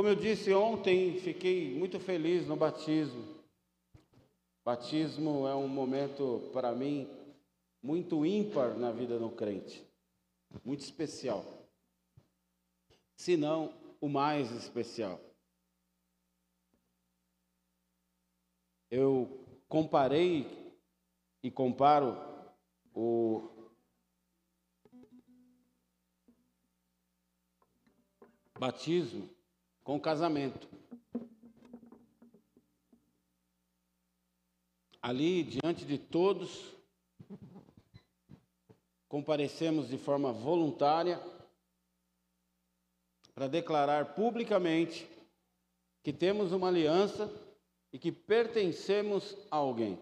Como eu disse ontem, fiquei muito feliz no batismo. Batismo é um momento, para mim, muito ímpar na vida do crente, muito especial. Se não, o mais especial. Eu comparei e comparo o batismo com o casamento. Ali, diante de todos, comparecemos de forma voluntária para declarar publicamente que temos uma aliança e que pertencemos a alguém.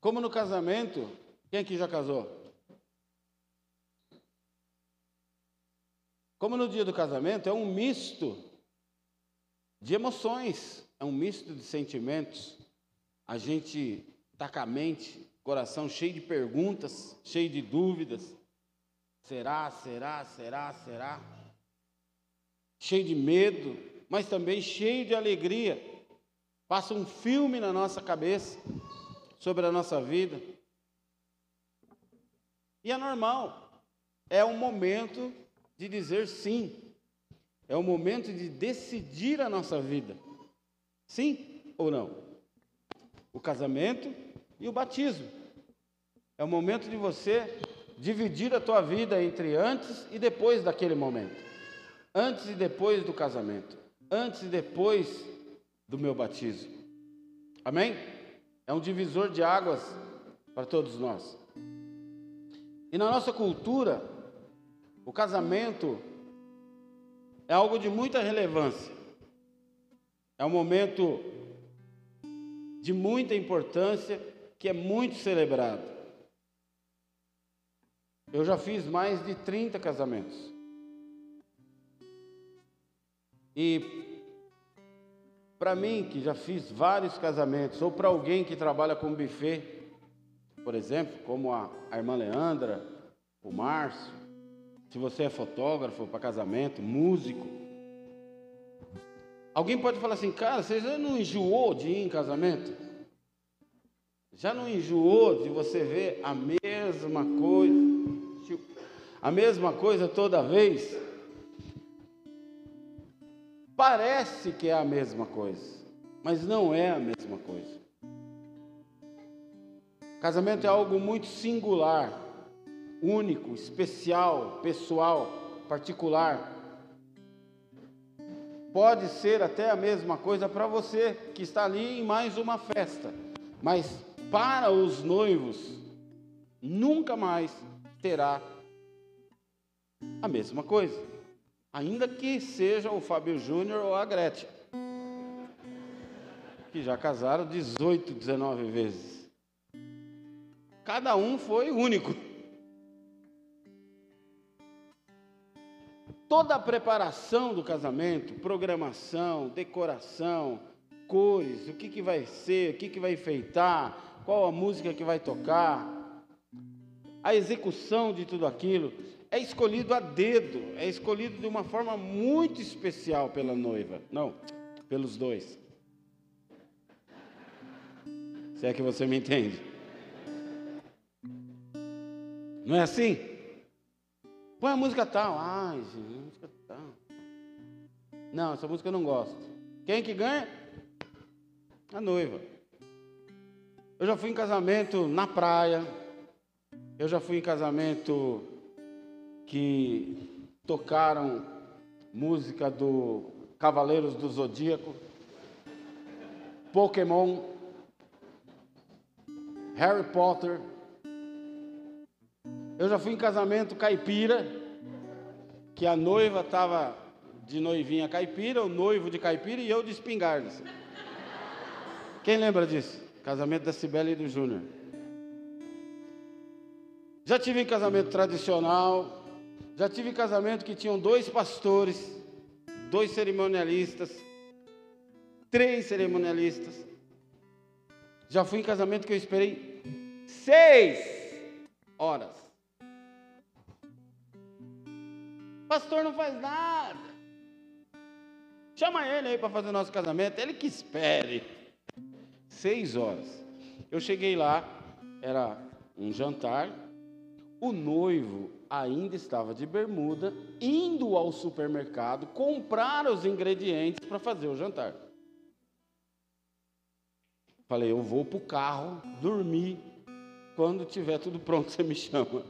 Como no casamento, quem aqui já casou? Como no dia do casamento, é um misto de emoções, é um misto de sentimentos. A gente está com a mente, coração cheio de perguntas, cheio de dúvidas. Será, será, será, será? Cheio de medo, mas também cheio de alegria. Passa um filme na nossa cabeça sobre a nossa vida. E é normal, é um momento de dizer sim. É o momento de decidir a nossa vida. Sim ou não? O casamento e o batismo. É o momento de você dividir a tua vida entre antes e depois daquele momento. Antes e depois do casamento. Antes e depois do meu batismo. Amém? É um divisor de águas para todos nós. E na nossa cultura, o casamento é algo de muita relevância. É um momento de muita importância que é muito celebrado. Eu já fiz mais de 30 casamentos. E para mim, que já fiz vários casamentos, ou para alguém que trabalha com buffet, por exemplo, como a, a irmã Leandra, o Márcio, se você é fotógrafo para casamento, músico. Alguém pode falar assim, cara, você já não enjoou de ir em casamento? Já não enjoou de você ver a mesma coisa? A mesma coisa toda vez? Parece que é a mesma coisa, mas não é a mesma coisa. Casamento é algo muito singular único, especial, pessoal, particular. Pode ser até a mesma coisa para você que está ali em mais uma festa, mas para os noivos nunca mais terá a mesma coisa, ainda que seja o Fábio Júnior ou a Gretchen, que já casaram 18, 19 vezes. Cada um foi único. Toda a preparação do casamento, programação, decoração, cores, o que, que vai ser, o que, que vai enfeitar, qual a música que vai tocar, a execução de tudo aquilo, é escolhido a dedo, é escolhido de uma forma muito especial pela noiva. Não, pelos dois. Se é que você me entende. Não é assim? Põe a música tal. Ai, gente, música tal. Não, essa música eu não gosto. Quem que ganha? A noiva. Eu já fui em casamento na praia. Eu já fui em casamento que tocaram música do Cavaleiros do Zodíaco, Pokémon, Harry Potter. Eu já fui em casamento caipira, que a noiva estava de noivinha caipira, o noivo de caipira e eu de espingarda. Quem lembra disso? Casamento da Cibele e do Júnior. Já tive em casamento tradicional, já tive em casamento que tinham dois pastores, dois cerimonialistas, três cerimonialistas. Já fui em casamento que eu esperei seis horas Pastor não faz nada. Chama ele aí para fazer o nosso casamento, ele que espere. Seis horas. Eu cheguei lá, era um jantar, o noivo ainda estava de bermuda, indo ao supermercado comprar os ingredientes para fazer o jantar. Falei, eu vou para o carro dormir. Quando tiver tudo pronto, você me chama.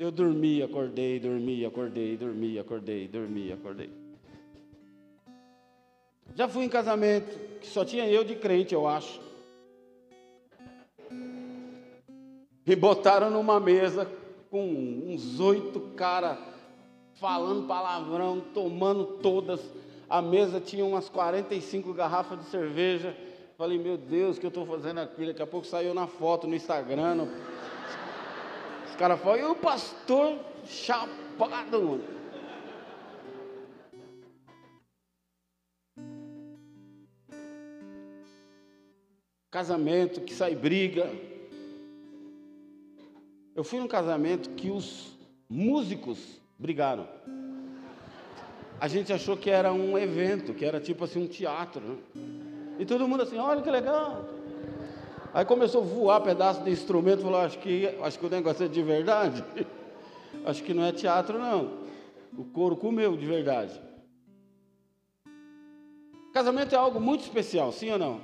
Eu dormi, acordei, dormi, acordei, dormi, acordei, dormi, acordei. Já fui em casamento que só tinha eu de crente, eu acho. Me botaram numa mesa com uns oito caras falando palavrão, tomando todas. A mesa tinha umas 45 garrafas de cerveja. Falei, meu Deus, o que eu estou fazendo aqui? Daqui a pouco saiu na foto no Instagram. No... Os caras falam, e o pastor chapado, mano. Casamento que sai briga. Eu fui num casamento que os músicos brigaram. A gente achou que era um evento, que era tipo assim um teatro. Né? E todo mundo assim, olha que legal. Aí começou a voar pedaço de instrumento, falou, acho que, acho que o negócio é de verdade. acho que não é teatro, não. O couro comeu de verdade. Casamento é algo muito especial, sim ou não?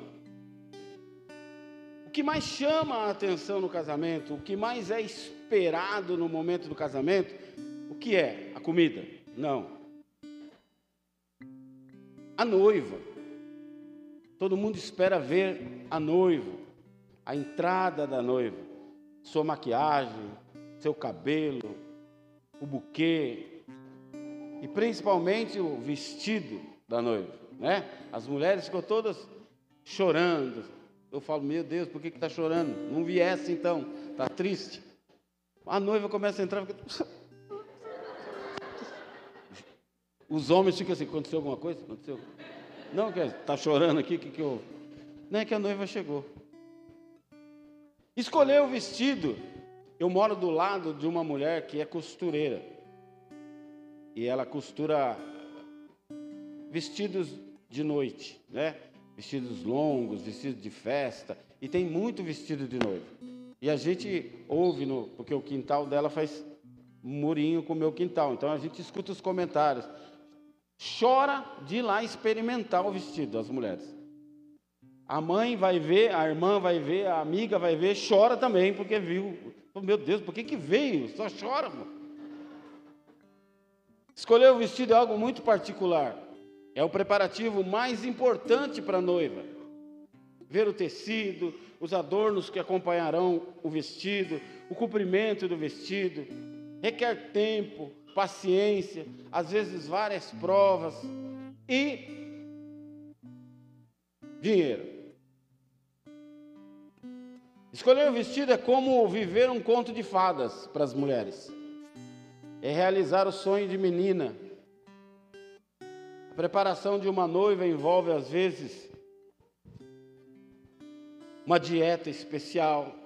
O que mais chama a atenção no casamento, o que mais é esperado no momento do casamento, o que é? A comida? Não. A noiva. Todo mundo espera ver a noiva, a entrada da noiva, sua maquiagem, seu cabelo, o buquê e principalmente o vestido da noiva, né? As mulheres ficam todas chorando. Eu falo, meu Deus, por que está chorando? Não viesse então, está triste. A noiva começa a entrar, fica... os homens ficam assim, aconteceu alguma coisa? Aconteceu? Não, está chorando aqui, o que, que eu. Não é que a noiva chegou. Escolher o vestido. Eu moro do lado de uma mulher que é costureira. E ela costura vestidos de noite, né? Vestidos longos, vestidos de festa. E tem muito vestido de noiva. E a gente ouve, no, porque o quintal dela faz murinho com o meu quintal. Então a gente escuta os comentários chora de ir lá experimentar o vestido das mulheres. A mãe vai ver, a irmã vai ver, a amiga vai ver, chora também, porque viu. Meu Deus, por que, que veio? Só chora, mano. Escolher o vestido é algo muito particular. É o preparativo mais importante para a noiva. Ver o tecido, os adornos que acompanharão o vestido, o comprimento do vestido. Requer tempo, paciência, às vezes várias provas e dinheiro. Escolher o vestido é como viver um conto de fadas para as mulheres. É realizar o sonho de menina. A preparação de uma noiva envolve, às vezes, uma dieta especial,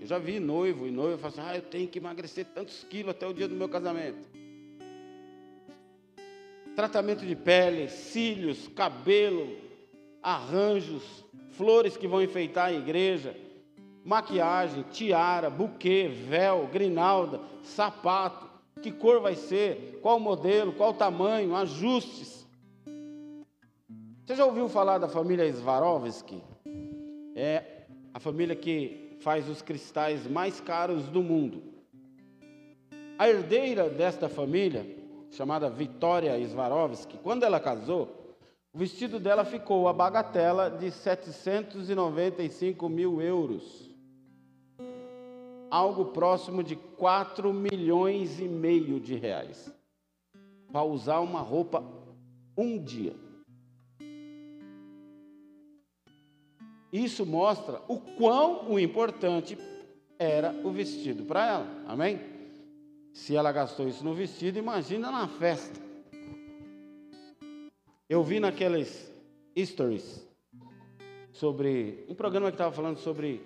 eu já vi noivo e noiva falar assim, ah, eu tenho que emagrecer tantos quilos até o dia do meu casamento. Tratamento de pele, cílios, cabelo, arranjos, flores que vão enfeitar a igreja, maquiagem, tiara, buquê, véu, grinalda, sapato, que cor vai ser, qual modelo, qual tamanho, ajustes. Você já ouviu falar da família Swarovski? É a família que faz os cristais mais caros do mundo. A herdeira desta família, chamada Vitória Swarovski, quando ela casou, o vestido dela ficou a bagatela de 795 mil euros. Algo próximo de 4 milhões e meio de reais. Para usar uma roupa um dia. Isso mostra o quão o importante era o vestido para ela. Amém? Se ela gastou isso no vestido, imagina na festa. Eu vi naqueles stories sobre um programa que estava falando sobre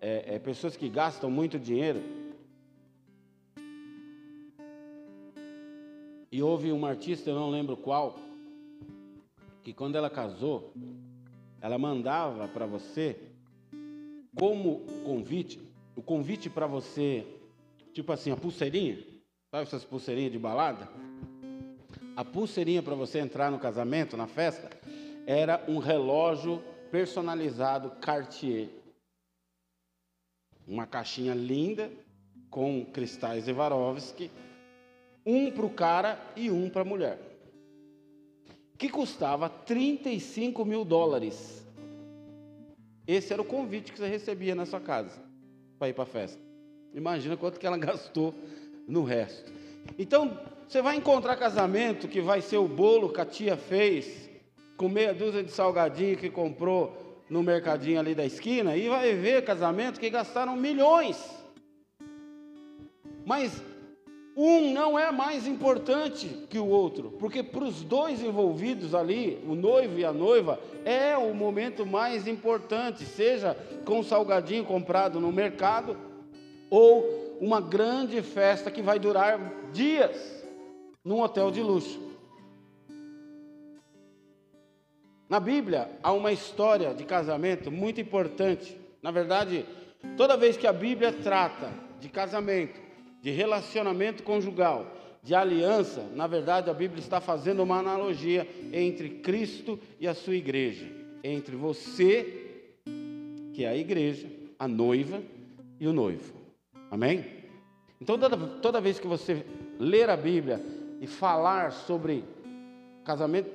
é, é, pessoas que gastam muito dinheiro. E houve uma artista, eu não lembro qual, que quando ela casou, ela mandava para você como convite, o convite para você, tipo assim, a pulseirinha, sabe essas pulseirinhas de balada? A pulseirinha para você entrar no casamento, na festa, era um relógio personalizado Cartier. Uma caixinha linda, com cristais Swarovski, um para o cara e um para a mulher, que custava 35 mil dólares. Esse era o convite que você recebia na sua casa para ir para a festa. Imagina quanto que ela gastou no resto. Então, você vai encontrar casamento que vai ser o bolo que a tia fez, com meia dúzia de salgadinho que comprou no mercadinho ali da esquina, e vai ver casamento que gastaram milhões. Mas um não é mais importante que o outro, porque para os dois envolvidos ali, o noivo e a noiva, é o momento mais importante, seja com salgadinho comprado no mercado ou uma grande festa que vai durar dias num hotel de luxo. Na Bíblia há uma história de casamento muito importante. Na verdade, toda vez que a Bíblia trata de casamento, de relacionamento conjugal, de aliança, na verdade a Bíblia está fazendo uma analogia entre Cristo e a sua igreja, entre você, que é a igreja, a noiva e o noivo. Amém? Então toda, toda vez que você ler a Bíblia e falar sobre casamento,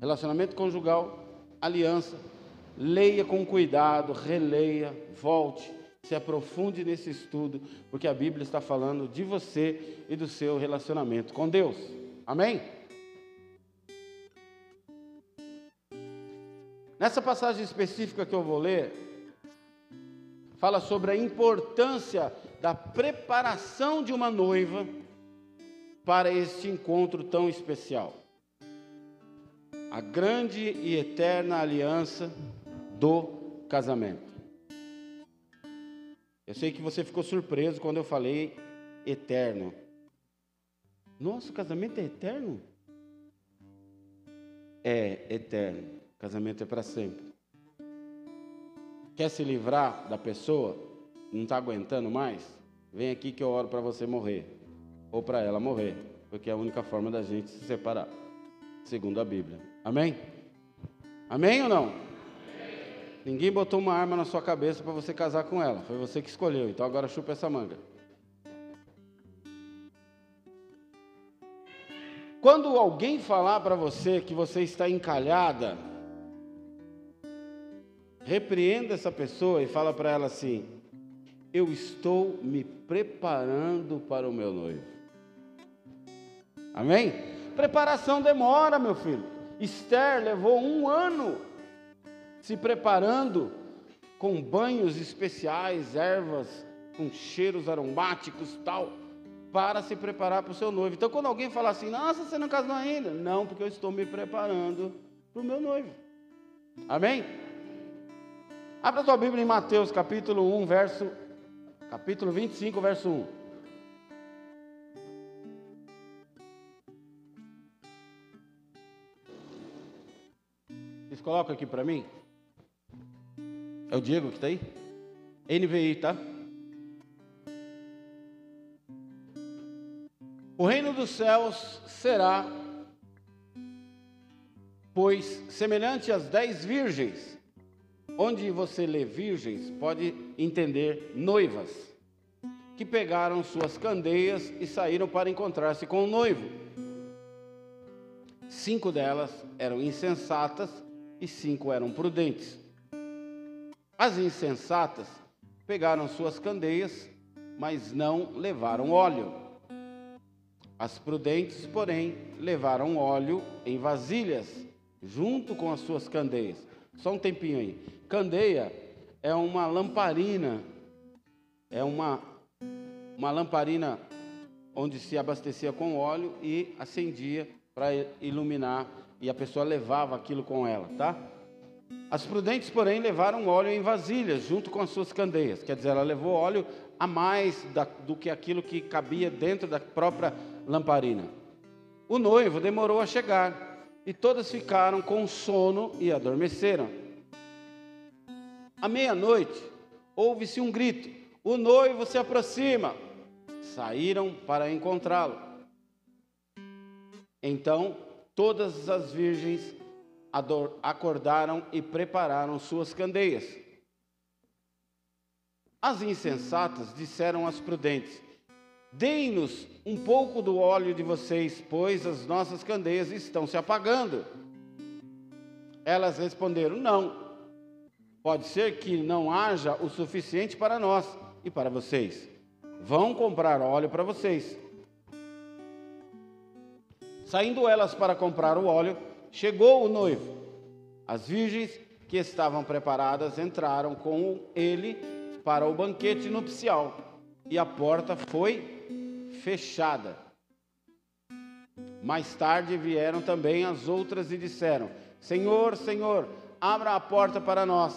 relacionamento conjugal, aliança, leia com cuidado, releia, volte se aprofunde nesse estudo, porque a Bíblia está falando de você e do seu relacionamento com Deus. Amém? Nessa passagem específica que eu vou ler, fala sobre a importância da preparação de uma noiva para este encontro tão especial. A grande e eterna aliança do casamento. Eu sei que você ficou surpreso quando eu falei eterno. Nosso casamento é eterno? É eterno. Casamento é para sempre. Quer se livrar da pessoa? Não está aguentando mais? Vem aqui que eu oro para você morrer. Ou para ela morrer. Porque é a única forma da gente se separar. Segundo a Bíblia. Amém? Amém ou não? Ninguém botou uma arma na sua cabeça para você casar com ela. Foi você que escolheu. Então agora chupa essa manga. Quando alguém falar para você que você está encalhada, repreenda essa pessoa e fala para ela assim: Eu estou me preparando para o meu noivo. Amém? Preparação demora, meu filho. Esther levou um ano se preparando com banhos especiais, ervas com cheiros aromáticos tal, para se preparar para o seu noivo. Então, quando alguém fala assim, nossa, você não casou ainda? Não, porque eu estou me preparando para o meu noivo. Amém? Abra sua Bíblia em Mateus capítulo 1, verso, capítulo 25, verso 1. Vocês colocam aqui para mim? É o Diego que está aí? NVI, tá? O reino dos céus será, pois, semelhante às dez virgens, onde você lê virgens, pode entender noivas, que pegaram suas candeias e saíram para encontrar-se com o noivo. Cinco delas eram insensatas e cinco eram prudentes. As insensatas pegaram suas candeias, mas não levaram óleo. As prudentes, porém, levaram óleo em vasilhas, junto com as suas candeias. Só um tempinho aí. Candeia é uma lamparina, é uma, uma lamparina onde se abastecia com óleo e acendia para iluminar, e a pessoa levava aquilo com ela, tá? As prudentes, porém, levaram óleo em vasilhas, junto com as suas candeias. Quer dizer, ela levou óleo a mais da, do que aquilo que cabia dentro da própria lamparina. o noivo demorou a chegar, e todas ficaram com sono e adormeceram. À meia-noite, ouve-se um grito: O noivo se aproxima. Saíram para encontrá-lo. Então, todas as virgens acordaram e prepararam suas candeias. As insensatas disseram às prudentes: Deem-nos um pouco do óleo de vocês, pois as nossas candeias estão se apagando. Elas responderam: Não. Pode ser que não haja o suficiente para nós e para vocês. Vão comprar óleo para vocês. Saindo elas para comprar o óleo, chegou o noivo. As virgens que estavam preparadas entraram com ele para o banquete nupcial e a porta foi fechada. Mais tarde vieram também as outras e disseram: Senhor, Senhor, abra a porta para nós.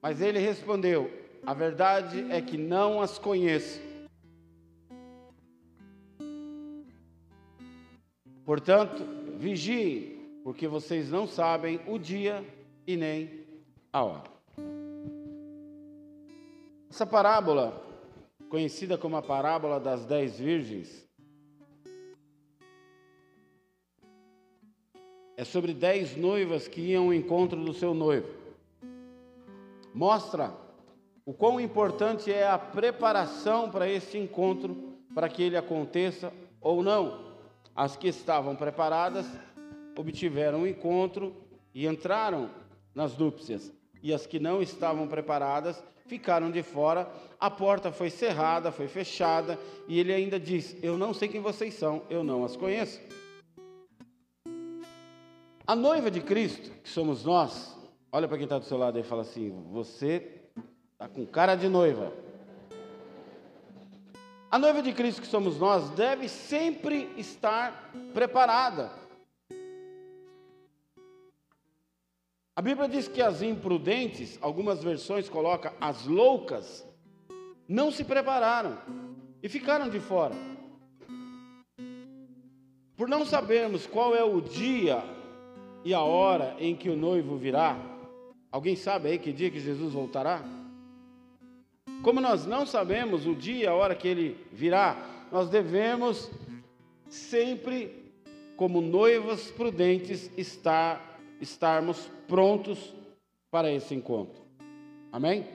Mas ele respondeu: A verdade é que não as conheço. Portanto, vigiem, porque vocês não sabem o dia e nem a hora. Essa parábola, conhecida como a parábola das dez virgens, é sobre dez noivas que iam ao encontro do seu noivo mostra o quão importante é a preparação para este encontro, para que ele aconteça ou não. As que estavam preparadas obtiveram o encontro e entraram nas núpcias, e as que não estavam preparadas ficaram de fora. A porta foi cerrada, foi fechada, e ele ainda diz: Eu não sei quem vocês são, eu não as conheço. A noiva de Cristo, que somos nós, Olha para quem está do seu lado e fala assim: Você está com cara de noiva. A noiva de Cristo que somos nós deve sempre estar preparada. A Bíblia diz que as imprudentes, algumas versões colocam as loucas, não se prepararam e ficaram de fora. Por não sabermos qual é o dia e a hora em que o noivo virá, Alguém sabe aí que dia que Jesus voltará? Como nós não sabemos o dia, a hora que ele virá, nós devemos sempre, como noivas prudentes, estar, estarmos prontos para esse encontro. Amém?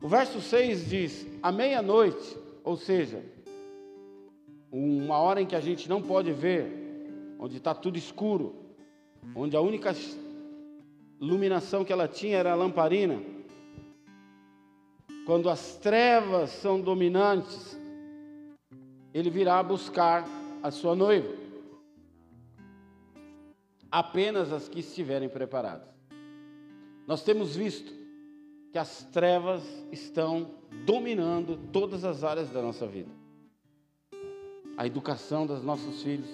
O verso 6 diz: à meia-noite, ou seja, uma hora em que a gente não pode ver, onde está tudo escuro, onde a única iluminação que ela tinha era a lamparina. Quando as trevas são dominantes, ele virá buscar a sua noiva. Apenas as que estiverem preparadas. Nós temos visto que as trevas estão dominando todas as áreas da nossa vida. A educação dos nossos filhos,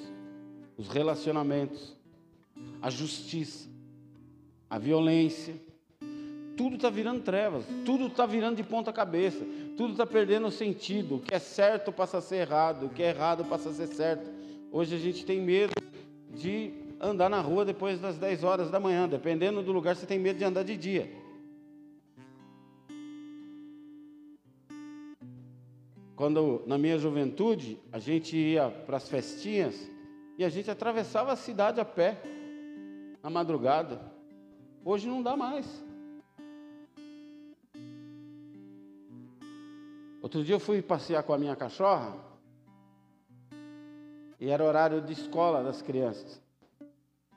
os relacionamentos, a justiça, a violência, tudo está virando trevas, tudo está virando de ponta cabeça, tudo está perdendo sentido. O que é certo passa a ser errado, o que é errado passa a ser certo. Hoje a gente tem medo de andar na rua depois das 10 horas da manhã, dependendo do lugar, você tem medo de andar de dia. Quando na minha juventude a gente ia para as festinhas e a gente atravessava a cidade a pé na madrugada. Hoje não dá mais. Outro dia eu fui passear com a minha cachorra e era horário de escola das crianças.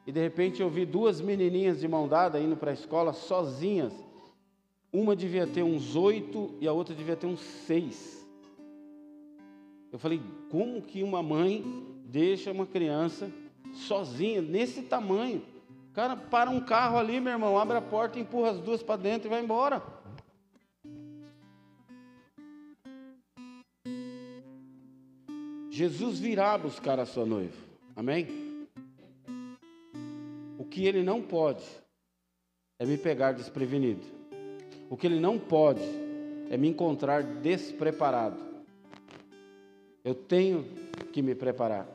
E de repente eu vi duas menininhas de mão dada indo para a escola sozinhas. Uma devia ter uns oito e a outra devia ter uns seis. Eu falei, como que uma mãe deixa uma criança sozinha, nesse tamanho? Cara, para um carro ali, meu irmão, abre a porta, empurra as duas para dentro e vai embora. Jesus virá buscar a sua noiva. Amém? O que ele não pode é me pegar desprevenido. O que ele não pode é me encontrar despreparado. Eu tenho que me preparar.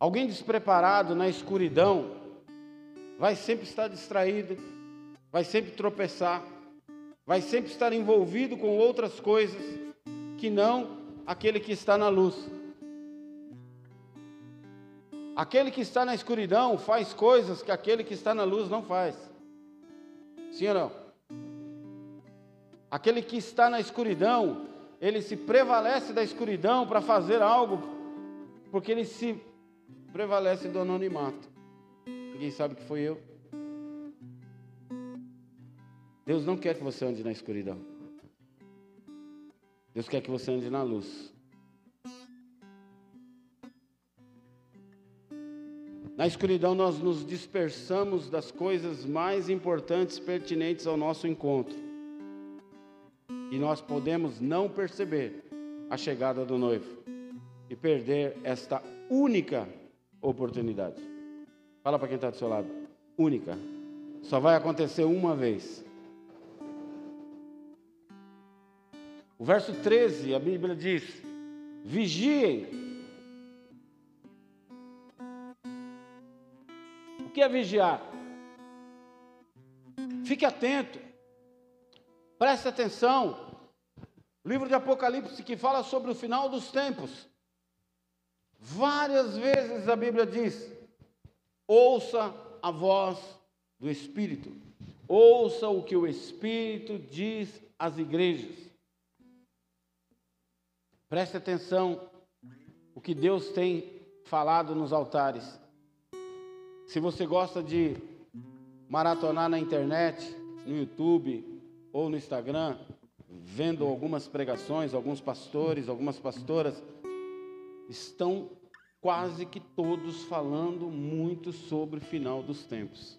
Alguém despreparado na escuridão vai sempre estar distraído, vai sempre tropeçar, vai sempre estar envolvido com outras coisas que não aquele que está na luz. Aquele que está na escuridão faz coisas que aquele que está na luz não faz. Sim ou não? Aquele que está na escuridão, ele se prevalece da escuridão para fazer algo, porque ele se prevalece do anonimato. Ninguém sabe que foi eu. Deus não quer que você ande na escuridão. Deus quer que você ande na luz. Na escuridão, nós nos dispersamos das coisas mais importantes pertinentes ao nosso encontro. E nós podemos não perceber a chegada do noivo e perder esta única oportunidade. Fala para quem está do seu lado: única. Só vai acontecer uma vez. O verso 13, a Bíblia diz: vigiem que é vigiar? Fique atento, preste atenção. Livro de Apocalipse que fala sobre o final dos tempos. Várias vezes a Bíblia diz: ouça a voz do Espírito, ouça o que o Espírito diz às igrejas. Preste atenção o que Deus tem falado nos altares. Se você gosta de maratonar na internet, no YouTube ou no Instagram, vendo algumas pregações, alguns pastores, algumas pastoras, estão quase que todos falando muito sobre o final dos tempos.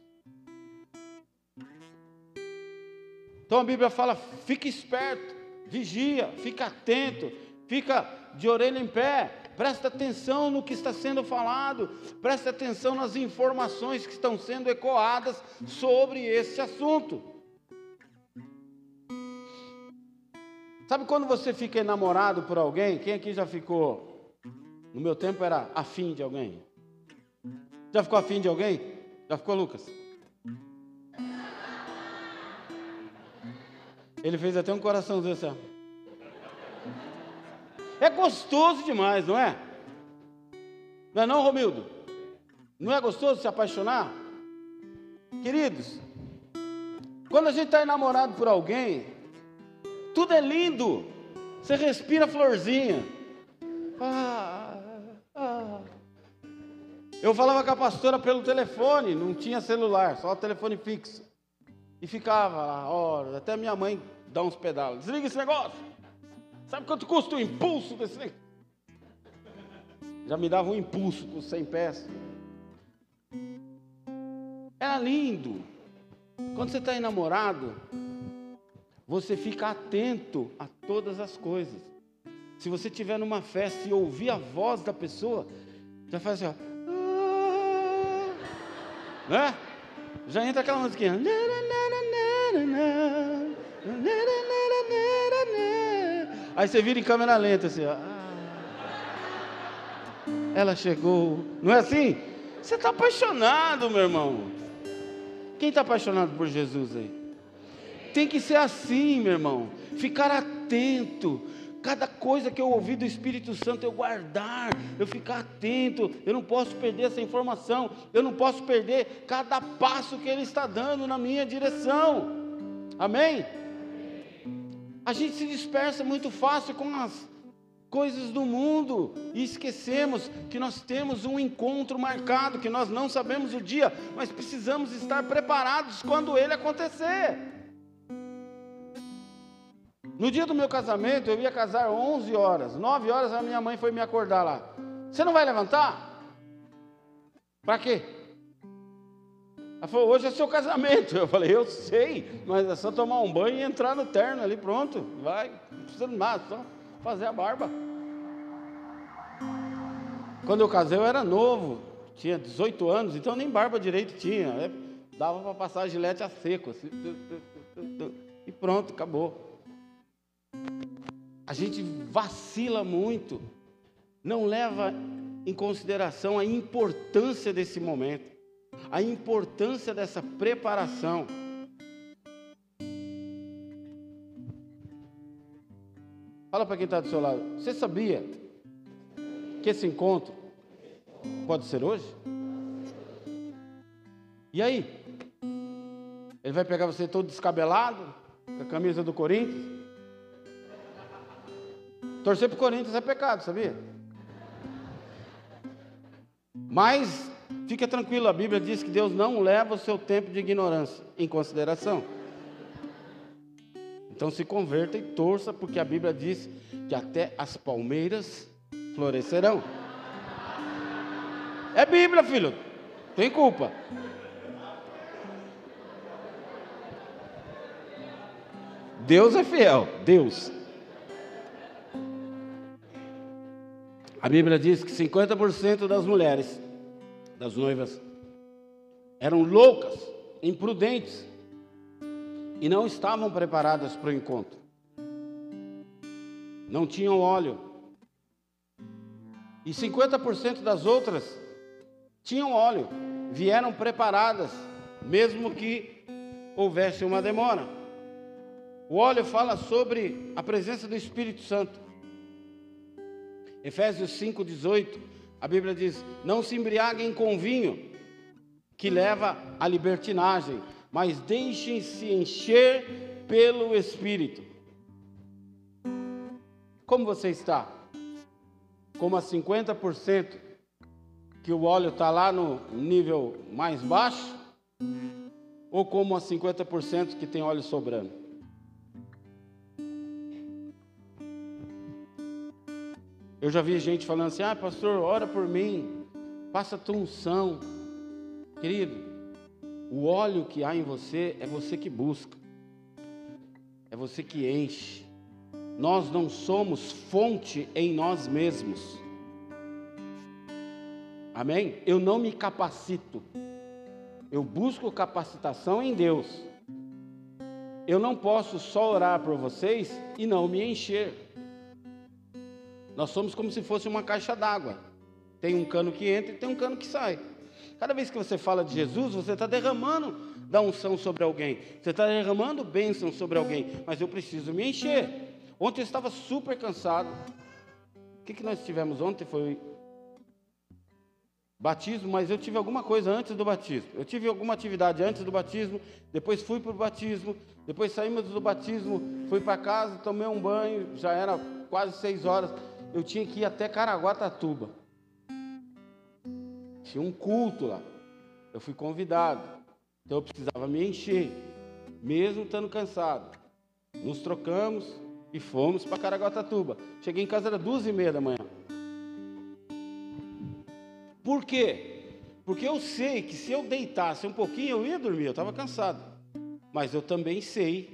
Então a Bíblia fala: fique esperto, vigia, fica atento, fica de orelha em pé, presta atenção no que está sendo falado, presta atenção nas informações que estão sendo ecoadas sobre esse assunto. Sabe quando você fica enamorado por alguém? Quem aqui já ficou? No meu tempo era afim de alguém. Já ficou afim de alguém? Já ficou, Lucas? Ele fez até um coraçãozinho assim. É gostoso demais, não é? Não é não, Romildo? Não é gostoso se apaixonar? Queridos, quando a gente está enamorado por alguém, tudo é lindo. Você respira florzinha. Ah, ah. Eu falava com a pastora pelo telefone, não tinha celular, só telefone fixo. E ficava lá, horas, até minha mãe dar uns pedalos. Desliga esse negócio. Sabe quanto custa o impulso desse negócio? Já me dava um impulso com 100 pés. Era lindo. Quando você está enamorado, você fica atento a todas as coisas. Se você estiver numa festa e ouvir a voz da pessoa, já faz assim, ó. Né? Já entra aquela musiquinha. Aí você vira em câmera lenta assim, ó. Ah, ela chegou. Não é assim? Você está apaixonado, meu irmão. Quem está apaixonado por Jesus aí? Tem que ser assim, meu irmão. Ficar atento. Cada coisa que eu ouvi do Espírito Santo eu guardar, eu ficar atento, eu não posso perder essa informação, eu não posso perder cada passo que Ele está dando na minha direção. Amém? A gente se dispersa muito fácil com as coisas do mundo e esquecemos que nós temos um encontro marcado, que nós não sabemos o dia, mas precisamos estar preparados quando ele acontecer. No dia do meu casamento, eu ia casar 11 horas, 9 horas a minha mãe foi me acordar lá. Você não vai levantar? Para quê? Ela falou, hoje é seu casamento. Eu falei, eu sei, mas é só tomar um banho e entrar no terno ali, pronto. Vai, não precisa de nada, só fazer a barba. Quando eu casei, eu era novo, tinha 18 anos, então nem barba direito tinha. É, dava para passar a gilete a seco. Assim, e pronto, acabou. a gente vacila muito, não leva em consideração a importância desse momento, a importância dessa preparação. Fala para quem está do seu lado, você sabia que esse encontro pode ser hoje? E aí? Ele vai pegar você todo descabelado, com a camisa do Corinthians? Torcer para o Corinthians é pecado, sabia? Mas fica tranquilo, a Bíblia diz que Deus não leva o seu tempo de ignorância em consideração. Então se converta e torça, porque a Bíblia diz que até as palmeiras florescerão. É Bíblia, filho. Tem culpa. Deus é fiel, Deus. A Bíblia diz que 50% das mulheres, das noivas, eram loucas, imprudentes e não estavam preparadas para o encontro. Não tinham óleo. E 50% das outras tinham óleo, vieram preparadas, mesmo que houvesse uma demora. O óleo fala sobre a presença do Espírito Santo. Efésios 5,18, a Bíblia diz: Não se embriaguem com vinho, que leva à libertinagem, mas deixem-se encher pelo Espírito. Como você está? Como a 50% que o óleo está lá no nível mais baixo? Ou como a 50% que tem óleo sobrando? Eu já vi gente falando assim: ah, pastor, ora por mim, passa tua unção. Querido, o óleo que há em você é você que busca, é você que enche. Nós não somos fonte em nós mesmos. Amém? Eu não me capacito, eu busco capacitação em Deus. Eu não posso só orar por vocês e não me encher. Nós somos como se fosse uma caixa d'água. Tem um cano que entra e tem um cano que sai. Cada vez que você fala de Jesus, você está derramando da unção sobre alguém. Você está derramando bênção sobre alguém. Mas eu preciso me encher. Ontem eu estava super cansado. O que, que nós tivemos ontem? Foi batismo, mas eu tive alguma coisa antes do batismo. Eu tive alguma atividade antes do batismo, depois fui para o batismo, depois saímos do batismo, fui para casa, tomei um banho, já era quase seis horas eu tinha que ir até Caraguatatuba. Tinha um culto lá. Eu fui convidado. Então eu precisava me encher, mesmo estando cansado. Nos trocamos e fomos para Caraguatatuba. Cheguei em casa era duas e meia da manhã. Por quê? Porque eu sei que se eu deitasse um pouquinho eu ia dormir, eu estava cansado. Mas eu também sei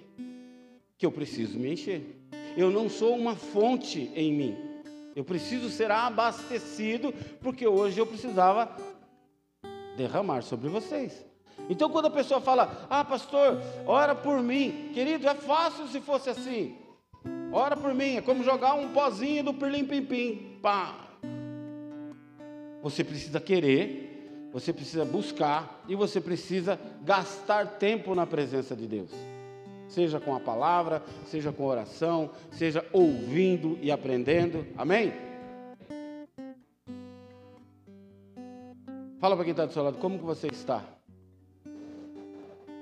que eu preciso me encher. Eu não sou uma fonte em mim. Eu preciso ser abastecido, porque hoje eu precisava derramar sobre vocês. Então, quando a pessoa fala, ah, pastor, ora por mim, querido, é fácil se fosse assim. Ora por mim, é como jogar um pozinho do pirlim-pim-pim. Pá. Você precisa querer, você precisa buscar e você precisa gastar tempo na presença de Deus seja com a palavra, seja com oração, seja ouvindo e aprendendo. Amém? Fala para quem está do seu lado, como que você está?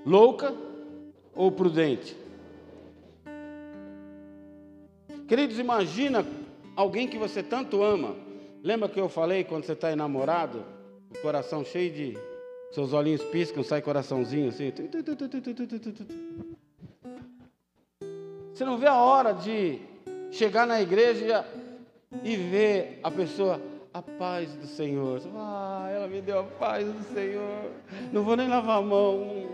Louca ou prudente? Queridos, imagina alguém que você tanto ama. Lembra que eu falei quando você está enamorado? O coração cheio de. Seus olhinhos piscam, sai coraçãozinho assim. Você não vê a hora de chegar na igreja e ver a pessoa, a paz do Senhor. Ah, ela me deu a paz do Senhor. Não vou nem lavar a mão.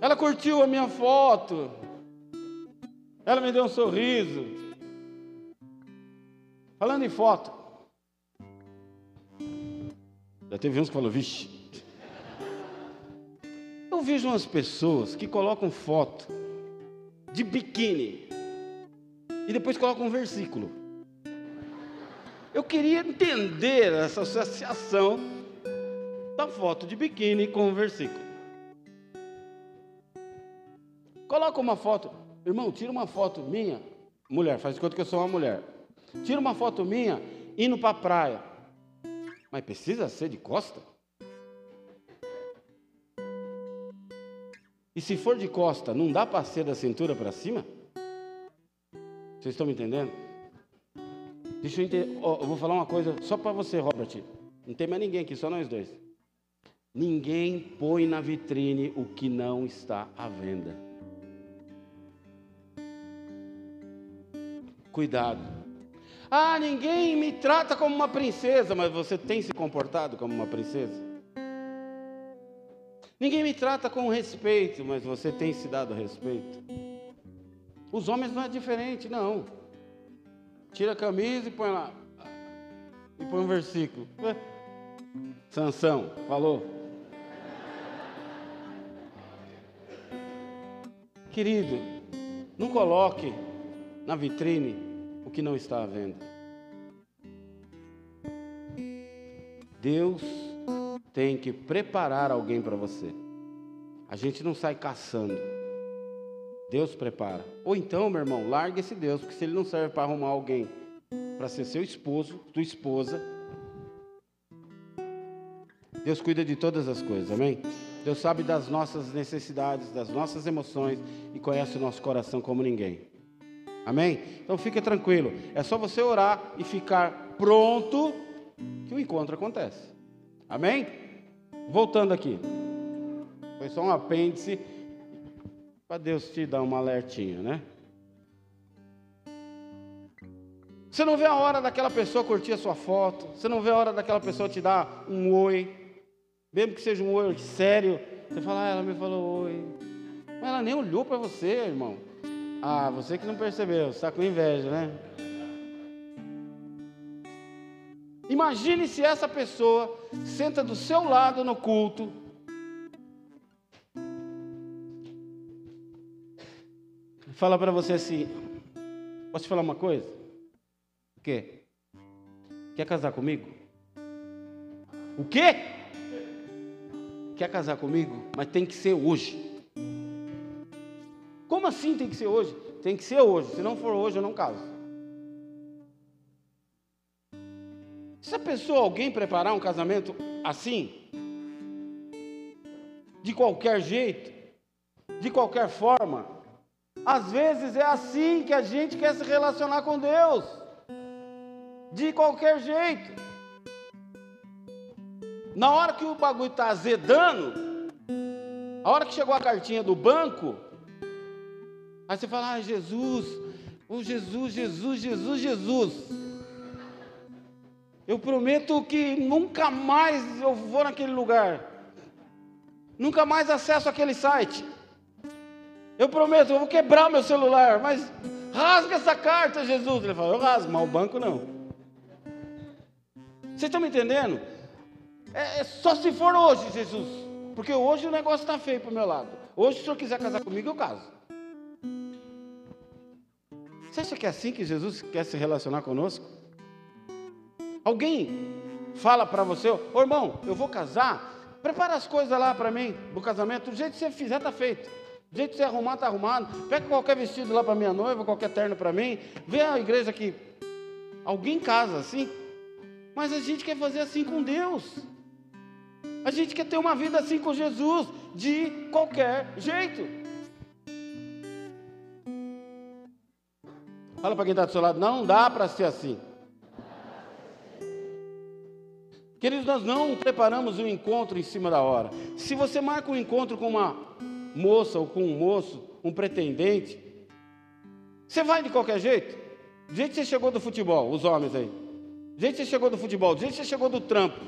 Ela curtiu a minha foto. Ela me deu um sorriso. Falando em foto. Já teve uns que falou, vixe, vejo umas pessoas que colocam foto de biquíni e depois colocam um versículo. Eu queria entender essa associação da foto de biquíni com o versículo. Coloca uma foto, irmão, tira uma foto minha, mulher, faz de conta que eu sou uma mulher. Tira uma foto minha indo para a praia. Mas precisa ser de costa? E se for de costa, não dá para ser da cintura para cima? Vocês estão me entendendo? Deixa eu entender. Oh, eu vou falar uma coisa só para você, Robert. Não tem mais ninguém aqui, só nós dois. Ninguém põe na vitrine o que não está à venda. Cuidado. Ah, ninguém me trata como uma princesa, mas você tem se comportado como uma princesa? Ninguém me trata com respeito, mas você tem se dado respeito? Os homens não é diferente, não. Tira a camisa e põe lá. E põe um versículo. Sansão, falou. Querido, não coloque na vitrine o que não está à venda. Deus tem que preparar alguém para você. A gente não sai caçando. Deus prepara. Ou então, meu irmão, largue esse Deus, porque se ele não serve para arrumar alguém para ser seu esposo, tua esposa, Deus cuida de todas as coisas, amém? Deus sabe das nossas necessidades, das nossas emoções e conhece o nosso coração como ninguém. Amém? Então fica tranquilo. É só você orar e ficar pronto que o encontro acontece. Amém? Voltando aqui. Foi só um apêndice para Deus te dar uma alertinha, né? Você não vê a hora daquela pessoa curtir a sua foto. Você não vê a hora daquela pessoa te dar um oi. Mesmo que seja um oi sério. Você fala, ah, ela me falou oi. Mas ela nem olhou para você, irmão. Ah, você que não percebeu, está com inveja, né? Imagine se essa pessoa senta do seu lado no culto. Fala para você assim: Posso te falar uma coisa? O quê? Quer casar comigo? O quê? Quer casar comigo? Mas tem que ser hoje. Como assim tem que ser hoje? Tem que ser hoje. Se não for hoje, eu não caso. A pessoa, alguém preparar um casamento assim, de qualquer jeito, de qualquer forma, às vezes é assim que a gente quer se relacionar com Deus, de qualquer jeito. Na hora que o bagulho está azedando, a hora que chegou a cartinha do banco, aí você fala, ah, Jesus, o oh, Jesus, Jesus, Jesus, Jesus. Eu prometo que nunca mais eu vou naquele lugar. Nunca mais acesso aquele site. Eu prometo, eu vou quebrar meu celular, mas rasga essa carta, Jesus. Ele falou, eu rasgo, mas o banco não. Vocês estão me entendendo? É, é só se for hoje, Jesus. Porque hoje o negócio está feio para o meu lado. Hoje, se o senhor quiser casar comigo, eu caso. Você acha que é assim que Jesus quer se relacionar conosco? Alguém fala para você, ô irmão, eu vou casar, prepara as coisas lá para mim, do casamento, do jeito que você fizer, está feito. Do jeito que você arrumar, está arrumado. Pega qualquer vestido lá para minha noiva, qualquer terno para mim. Vê a igreja aqui. Alguém casa assim? Mas a gente quer fazer assim com Deus. A gente quer ter uma vida assim com Jesus, de qualquer jeito. Fala para quem está do seu lado, não dá para ser assim. Queridos, nós não preparamos um encontro em cima da hora. Se você marca um encontro com uma moça ou com um moço, um pretendente, você vai de qualquer jeito. Do jeito que você chegou do futebol, os homens aí. Do jeito que você chegou do futebol, do jeito que você chegou do trampo,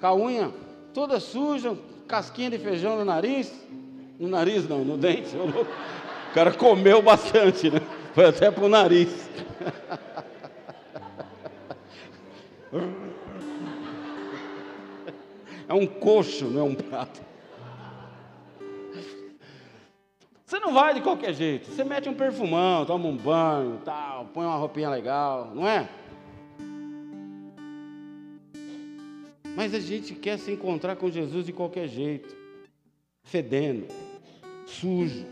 com a unha toda suja, casquinha de feijão no nariz. No nariz não, no dente. O cara comeu bastante, né? Foi até pro nariz. É um coxo, não é um prato. não vai de qualquer jeito. Você mete um perfumão, toma um banho, tal, põe uma roupinha legal, não é? Mas a gente quer se encontrar com Jesus de qualquer jeito, fedendo, sujo,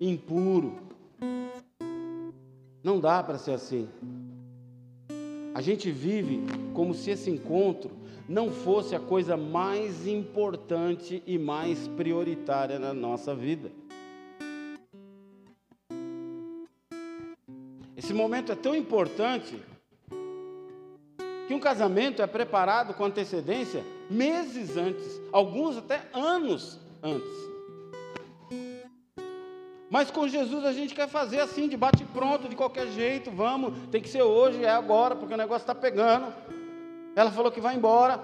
impuro. Não dá para ser assim. A gente vive como se esse encontro não fosse a coisa mais importante e mais prioritária na nossa vida. Esse momento é tão importante que um casamento é preparado com antecedência meses antes, alguns até anos antes. Mas com Jesus a gente quer fazer assim, de bate pronto, de qualquer jeito, vamos, tem que ser hoje, é agora, porque o negócio está pegando. Ela falou que vai embora,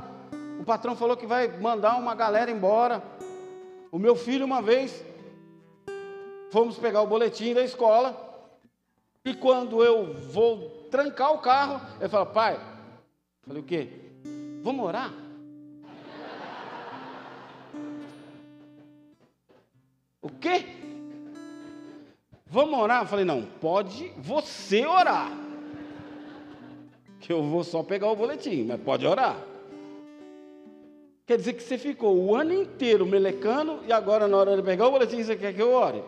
o patrão falou que vai mandar uma galera embora. O meu filho, uma vez, fomos pegar o boletim da escola, e quando eu vou trancar o carro, ele fala, pai, falei, o quê? Vamos orar? O quê? Vamos orar? Eu falei, não, pode você orar. Que eu vou só pegar o boletim, mas pode orar. Quer dizer que você ficou o ano inteiro melecando e agora na hora de pegar o boletim você quer que eu ore?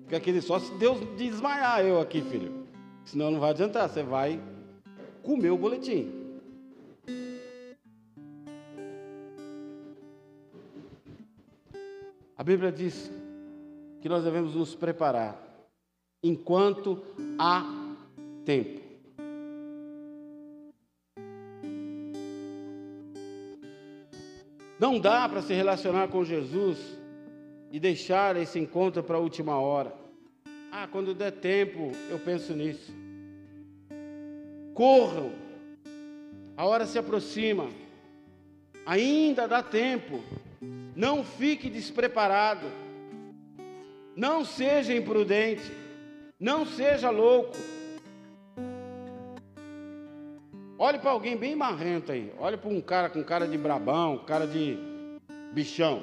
Porque aquele só se Deus desmaiar eu aqui, filho. Senão não vai adiantar, você vai comer o boletim. A Bíblia diz que nós devemos nos preparar enquanto há tempo. Não dá para se relacionar com Jesus e deixar esse encontro para a última hora. Ah, quando der tempo, eu penso nisso. Corram, a hora se aproxima, ainda dá tempo. Não fique despreparado, não seja imprudente. Não seja louco. Olhe para alguém bem marrento aí. Olhe para um cara com cara de brabão, cara de bichão.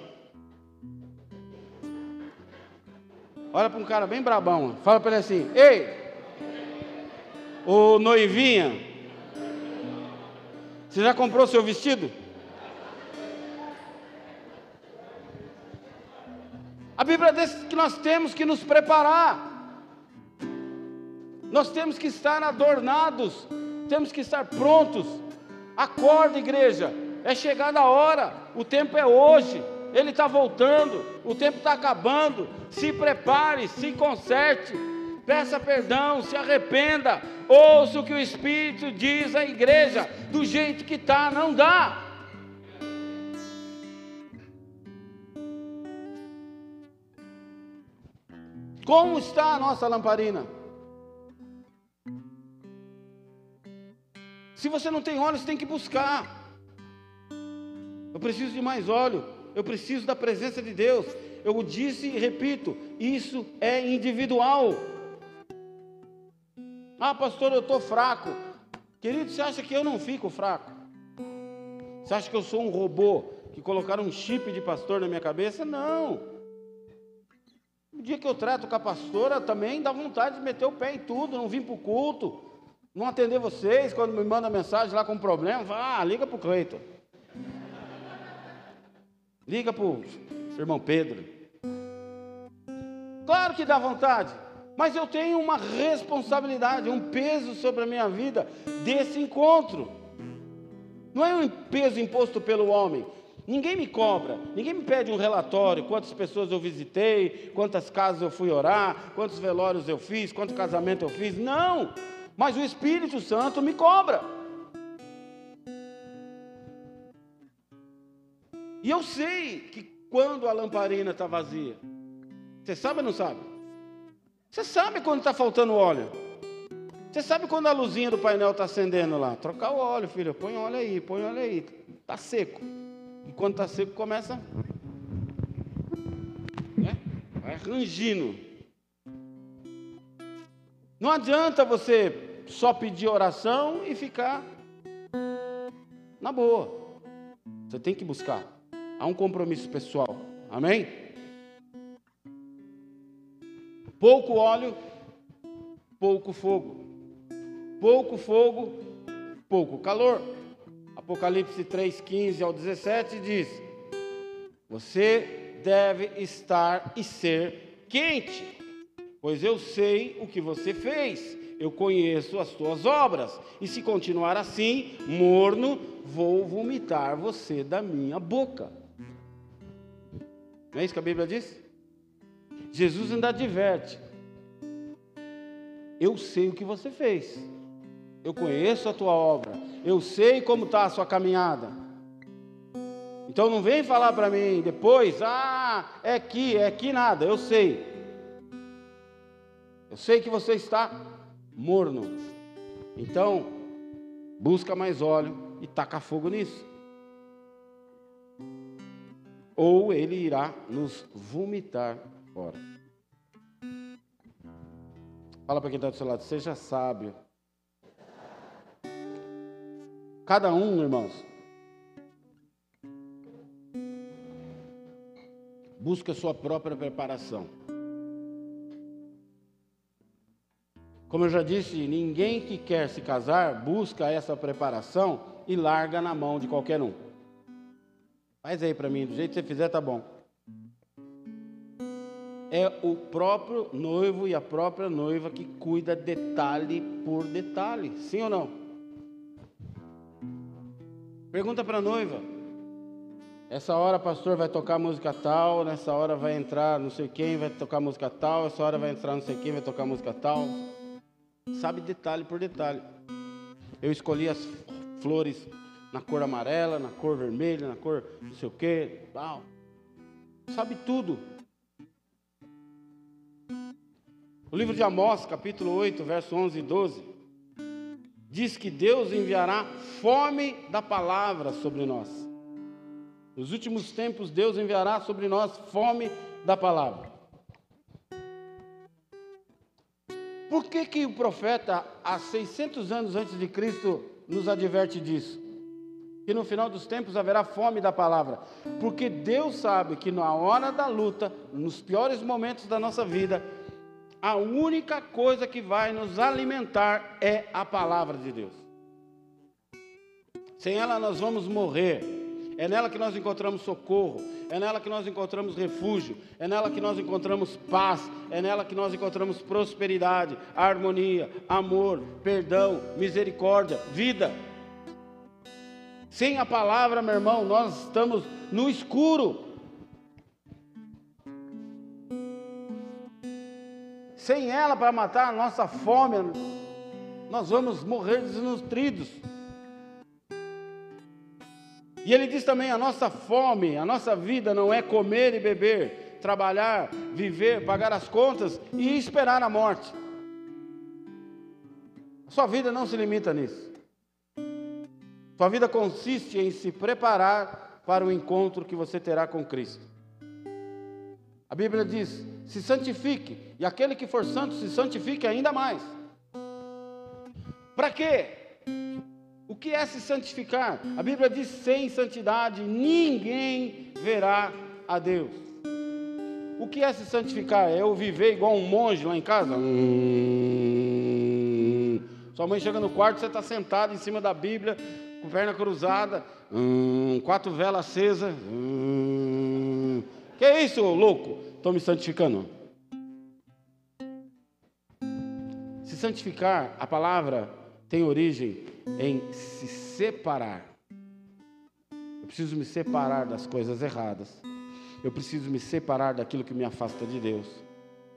Olha para um cara bem brabão. Fala para ele assim: Ei, ô noivinha, você já comprou seu vestido? A Bíblia diz que nós temos que nos preparar. Nós temos que estar adornados, temos que estar prontos. Acorda, igreja, é chegada a hora, o tempo é hoje, ele está voltando, o tempo está acabando. Se prepare, se conserte, peça perdão, se arrependa, ouça o que o Espírito diz à igreja, do jeito que está, não dá. Como está a nossa lamparina? Se você não tem óleo, você tem que buscar. Eu preciso de mais óleo. Eu preciso da presença de Deus. Eu disse e repito: isso é individual. Ah, pastor, eu estou fraco. Querido, você acha que eu não fico fraco? Você acha que eu sou um robô que colocaram um chip de pastor na minha cabeça? Não. O dia que eu trato com a pastora também dá vontade de meter o pé em tudo, não vim para o culto não atender vocês, quando me manda mensagem lá com problema, fala, ah, liga para o Cleiton. Liga para o irmão Pedro. Claro que dá vontade, mas eu tenho uma responsabilidade, um peso sobre a minha vida desse encontro. Não é um peso imposto pelo homem. Ninguém me cobra, ninguém me pede um relatório, quantas pessoas eu visitei, quantas casas eu fui orar, quantos velórios eu fiz, quanto casamento eu fiz. Não! Mas o Espírito Santo me cobra. E eu sei que quando a lamparina está vazia, você sabe ou não sabe? Você sabe quando está faltando óleo. Você sabe quando a luzinha do painel está acendendo lá? Trocar o óleo, filho. Põe óleo aí, põe óleo aí. Está seco. E quando está seco, começa. Né? Vai rangindo. Não adianta você só pedir oração e ficar na boa. Você tem que buscar. Há um compromisso pessoal. Amém? Pouco óleo, pouco fogo. Pouco fogo, pouco calor. Apocalipse 3:15 ao 17 diz: Você deve estar e ser quente, pois eu sei o que você fez. Eu conheço as tuas obras, e se continuar assim, morno, vou vomitar você da minha boca. Não é isso que a Bíblia diz? Jesus ainda adverte: Eu sei o que você fez, eu conheço a tua obra, eu sei como está a sua caminhada. Então não vem falar para mim depois, ah, é aqui, é aqui nada, eu sei. Eu sei que você está morno. Então, busca mais óleo e taca fogo nisso. Ou ele irá nos vomitar fora. Fala para quem está do seu lado, seja sábio. Cada um, irmãos, busca a sua própria preparação. Como eu já disse, ninguém que quer se casar busca essa preparação e larga na mão de qualquer um. Faz aí para mim, do jeito que você fizer, tá bom. É o próprio noivo e a própria noiva que cuida detalhe por detalhe, sim ou não? Pergunta para a noiva. Essa hora, pastor, vai tocar música tal, nessa hora vai entrar não sei quem, vai tocar música tal, essa hora vai entrar não sei quem, vai tocar música tal. Sabe detalhe por detalhe. Eu escolhi as flores na cor amarela, na cor vermelha, na cor não sei o quê, tal. Sabe tudo. O livro de Amós, capítulo 8, verso 11 e 12, diz que Deus enviará fome da palavra sobre nós. Nos últimos tempos, Deus enviará sobre nós fome da palavra. Por que, que o profeta, há 600 anos antes de Cristo, nos adverte disso? Que no final dos tempos haverá fome da palavra. Porque Deus sabe que na hora da luta, nos piores momentos da nossa vida, a única coisa que vai nos alimentar é a palavra de Deus. Sem ela nós vamos morrer. É nela que nós encontramos socorro, é nela que nós encontramos refúgio, é nela que nós encontramos paz, é nela que nós encontramos prosperidade, harmonia, amor, perdão, misericórdia, vida. Sem a palavra, meu irmão, nós estamos no escuro. Sem ela para matar a nossa fome, nós vamos morrer desnutridos. E ele diz também: a nossa fome, a nossa vida não é comer e beber, trabalhar, viver, pagar as contas e esperar a morte. Sua vida não se limita nisso. Sua vida consiste em se preparar para o encontro que você terá com Cristo. A Bíblia diz: se santifique, e aquele que for santo se santifique ainda mais. Para quê? Que é se santificar? A Bíblia diz: sem santidade ninguém verá a Deus. O que é se santificar? É eu viver igual um monge lá em casa? Hum, sua mãe chega no quarto, você está sentado em cima da Bíblia, com perna cruzada, hum, quatro velas acesas. Hum, que é isso, louco? Estou me santificando. Se santificar, a palavra tem origem em se separar. Eu preciso me separar das coisas erradas. Eu preciso me separar daquilo que me afasta de Deus.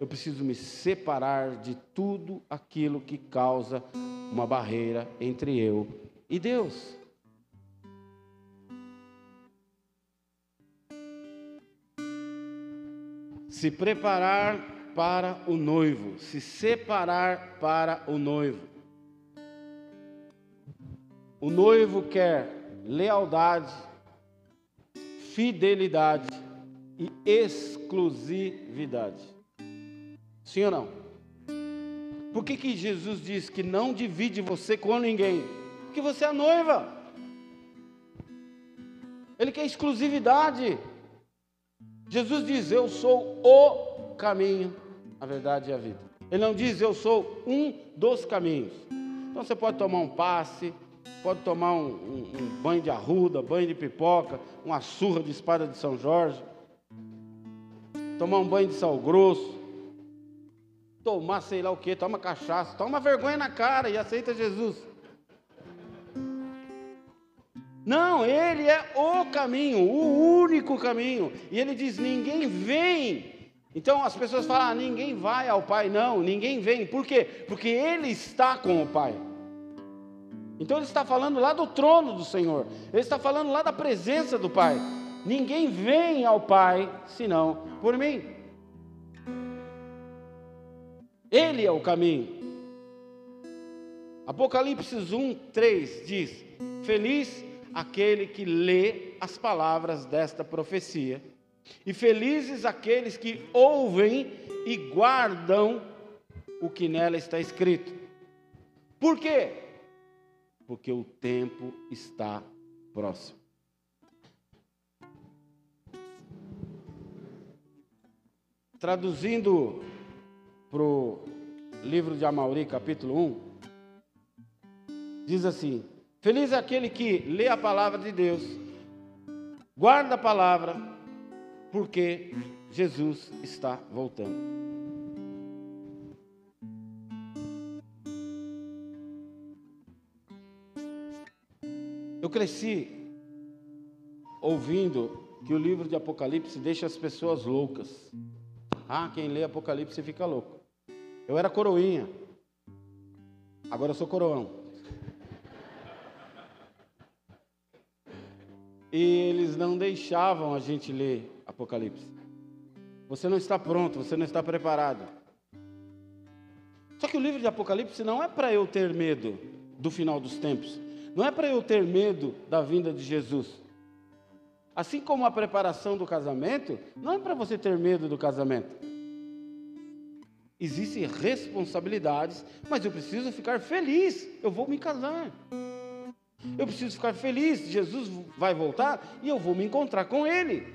Eu preciso me separar de tudo aquilo que causa uma barreira entre eu e Deus. Se preparar para o noivo, se separar para o noivo. O noivo quer lealdade, fidelidade e exclusividade. Sim ou não? Por que, que Jesus diz que não divide você com ninguém? Porque você é a noiva. Ele quer exclusividade. Jesus diz: Eu sou o caminho, a verdade e a vida. Ele não diz eu sou um dos caminhos. Então você pode tomar um passe, pode tomar um, um, um banho de arruda, banho de pipoca, uma surra de espada de São Jorge, tomar um banho de sal grosso, tomar sei lá o que, toma cachaça, toma vergonha na cara e aceita Jesus. Não, ele é o caminho, o único caminho. E ele diz: ninguém vem. Então as pessoas falam: ah, ninguém vai ao Pai. Não, ninguém vem. Por quê? Porque ele está com o Pai. Então ele está falando lá do trono do Senhor. Ele está falando lá da presença do Pai. Ninguém vem ao Pai senão por mim. Ele é o caminho. Apocalipse 1, 3 diz: Feliz aquele que lê as palavras desta profecia, e felizes aqueles que ouvem e guardam o que nela está escrito. Por quê? Porque o tempo está próximo. Traduzindo para o livro de Amauri, capítulo 1, diz assim: Feliz é aquele que lê a palavra de Deus, guarda a palavra, porque Jesus está voltando. Eu cresci ouvindo que o livro de Apocalipse deixa as pessoas loucas. Ah, quem lê Apocalipse fica louco. Eu era coroinha, agora eu sou coroão. e eles não deixavam a gente ler Apocalipse. Você não está pronto, você não está preparado. Só que o livro de Apocalipse não é para eu ter medo do final dos tempos, não é para eu ter medo da vinda de Jesus. Assim como a preparação do casamento, não é para você ter medo do casamento. Existem responsabilidades, mas eu preciso ficar feliz. Eu vou me casar. Eu preciso ficar feliz, Jesus vai voltar e eu vou me encontrar com Ele.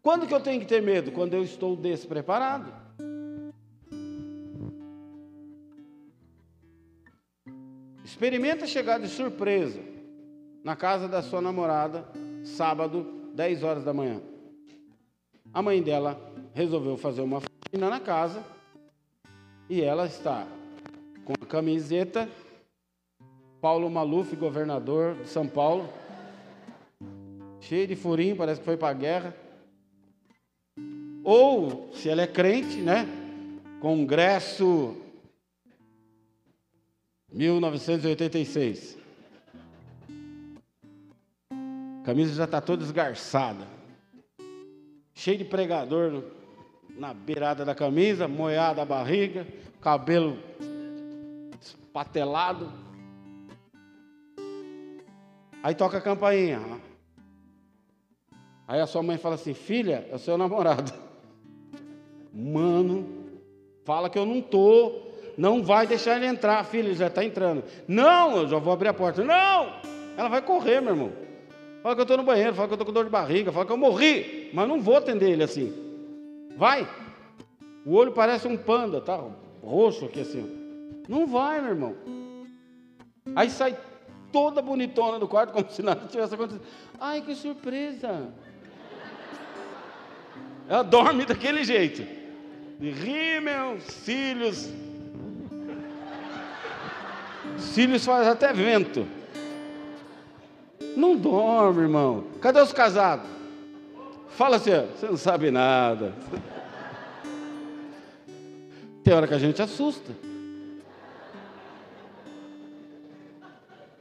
Quando que eu tenho que ter medo? Quando eu estou despreparado. Experimenta chegar de surpresa na casa da sua namorada, sábado, 10 horas da manhã. A mãe dela resolveu fazer uma faxina na casa e ela está com a camiseta Paulo Maluf, governador de São Paulo, cheio de furinho, parece que foi para a guerra. Ou, se ela é crente, né? Congresso 1986. A camisa já está toda esgarçada. Cheio de pregador na beirada da camisa, moiada a barriga, cabelo espatelado. Aí toca a campainha. Aí a sua mãe fala assim: Filha, é o seu namorado. Mano, fala que eu não tô. Não vai deixar ele entrar, filha, ele já está entrando. Não, eu já vou abrir a porta. Não! Ela vai correr, meu irmão. Fala que eu estou no banheiro, fala que eu estou com dor de barriga, fala que eu morri, mas não vou atender ele assim. Vai! O olho parece um panda, tá? Roxo aqui assim. Não vai, meu irmão. Aí sai toda bonitona no quarto, como se nada tivesse acontecido. Ai, que surpresa! Ela dorme daquele jeito. Rímel, cílios. Cílios faz até vento. Não dorme, irmão. Cadê os casados? Fala assim, você não sabe nada. Tem hora que a gente assusta.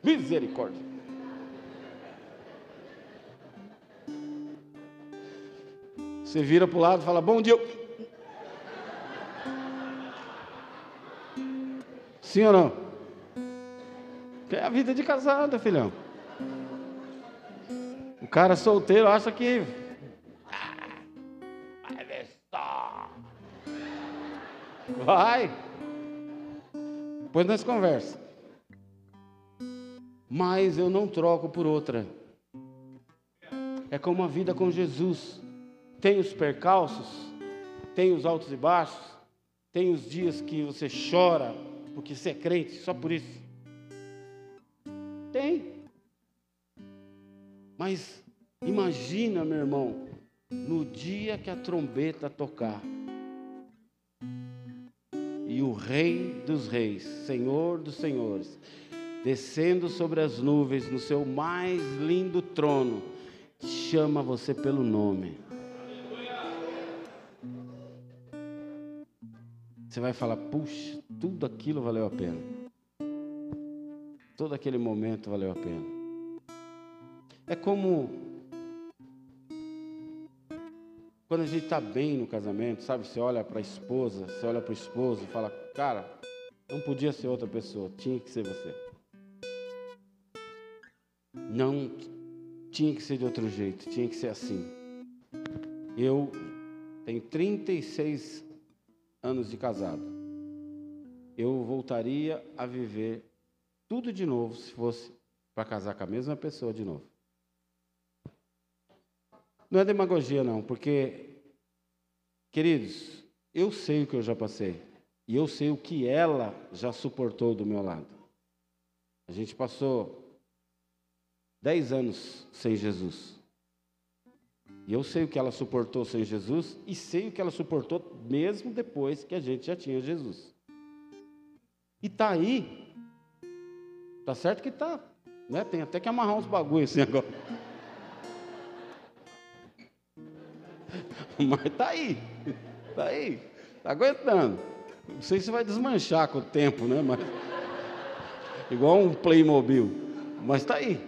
Misericórdia. Você vira para o lado e fala: Bom dia. Sim ou não? É a vida de casada, filhão. O cara solteiro acha que. vai ver só. Vai. Depois nós conversa mas eu não troco por outra. É como a vida com Jesus. Tem os percalços, tem os altos e baixos, tem os dias que você chora porque você é crente, só por isso. Tem. Mas imagina, meu irmão, no dia que a trombeta tocar, e o Rei dos Reis, Senhor dos Senhores, descendo sobre as nuvens no seu mais lindo trono, chama você pelo nome. Você vai falar, puxa, tudo aquilo valeu a pena. Todo aquele momento valeu a pena. É como quando a gente está bem no casamento, sabe? Você olha para a esposa, você olha para o esposo e fala, cara, não podia ser outra pessoa, tinha que ser você. Não tinha que ser de outro jeito, tinha que ser assim. Eu tenho 36 anos de casado. Eu voltaria a viver tudo de novo se fosse para casar com a mesma pessoa de novo. Não é demagogia, não, porque, queridos, eu sei o que eu já passei. E eu sei o que ela já suportou do meu lado. A gente passou dez anos sem Jesus. E eu sei o que ela suportou sem Jesus e sei o que ela suportou mesmo depois que a gente já tinha Jesus. E tá aí. Tá certo que tá, né? Tem até que amarrar uns bagulhos assim agora. Mas tá aí. Tá aí. Tá aguentando. Não sei se vai desmanchar com o tempo, né? Mas igual um Playmobil. Mas tá aí.